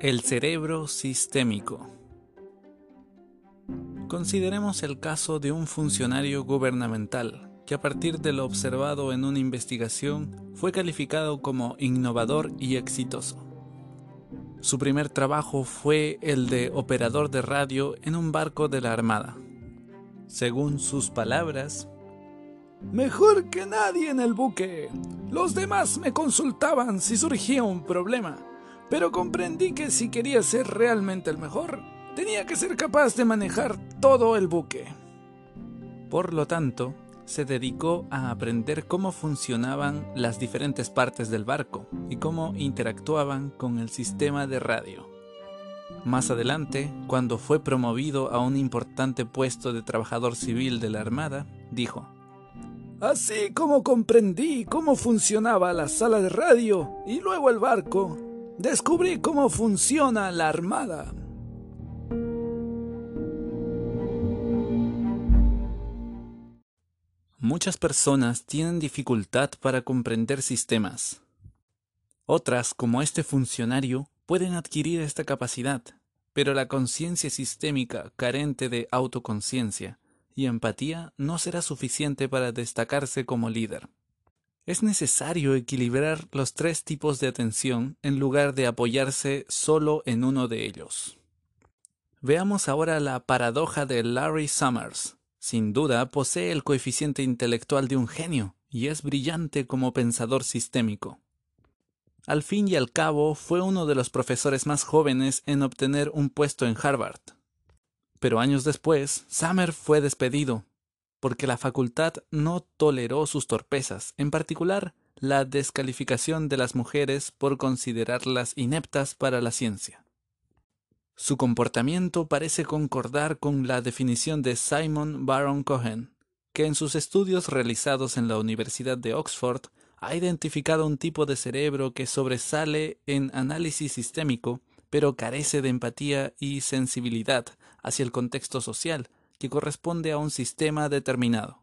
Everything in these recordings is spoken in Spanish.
El cerebro sistémico. Consideremos el caso de un funcionario gubernamental que a partir de lo observado en una investigación fue calificado como innovador y exitoso. Su primer trabajo fue el de operador de radio en un barco de la Armada. Según sus palabras, Mejor que nadie en el buque. Los demás me consultaban si surgía un problema pero comprendí que si quería ser realmente el mejor, tenía que ser capaz de manejar todo el buque. Por lo tanto, se dedicó a aprender cómo funcionaban las diferentes partes del barco y cómo interactuaban con el sistema de radio. Más adelante, cuando fue promovido a un importante puesto de trabajador civil de la Armada, dijo, Así como comprendí cómo funcionaba la sala de radio y luego el barco, descubrí cómo funciona la Armada. Muchas personas tienen dificultad para comprender sistemas. Otras, como este funcionario, pueden adquirir esta capacidad, pero la conciencia sistémica carente de autoconciencia y empatía no será suficiente para destacarse como líder. Es necesario equilibrar los tres tipos de atención en lugar de apoyarse solo en uno de ellos. Veamos ahora la paradoja de Larry Summers. Sin duda posee el coeficiente intelectual de un genio y es brillante como pensador sistémico. Al fin y al cabo fue uno de los profesores más jóvenes en obtener un puesto en Harvard. Pero años después, Summers fue despedido porque la facultad no toleró sus torpezas, en particular la descalificación de las mujeres por considerarlas ineptas para la ciencia. Su comportamiento parece concordar con la definición de Simon Baron Cohen, que en sus estudios realizados en la Universidad de Oxford ha identificado un tipo de cerebro que sobresale en análisis sistémico, pero carece de empatía y sensibilidad hacia el contexto social, que corresponde a un sistema determinado.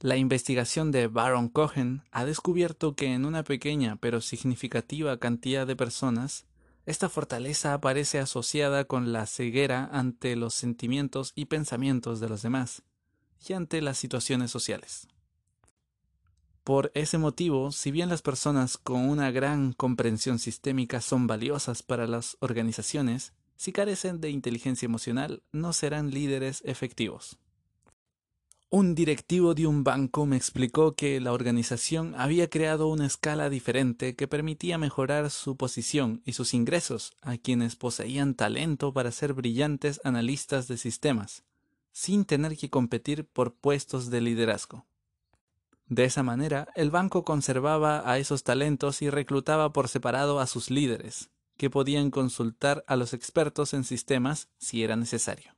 La investigación de Baron Cohen ha descubierto que en una pequeña pero significativa cantidad de personas, esta fortaleza aparece asociada con la ceguera ante los sentimientos y pensamientos de los demás y ante las situaciones sociales. Por ese motivo, si bien las personas con una gran comprensión sistémica son valiosas para las organizaciones, si carecen de inteligencia emocional, no serán líderes efectivos. Un directivo de un banco me explicó que la organización había creado una escala diferente que permitía mejorar su posición y sus ingresos a quienes poseían talento para ser brillantes analistas de sistemas, sin tener que competir por puestos de liderazgo. De esa manera, el banco conservaba a esos talentos y reclutaba por separado a sus líderes, que podían consultar a los expertos en sistemas si era necesario.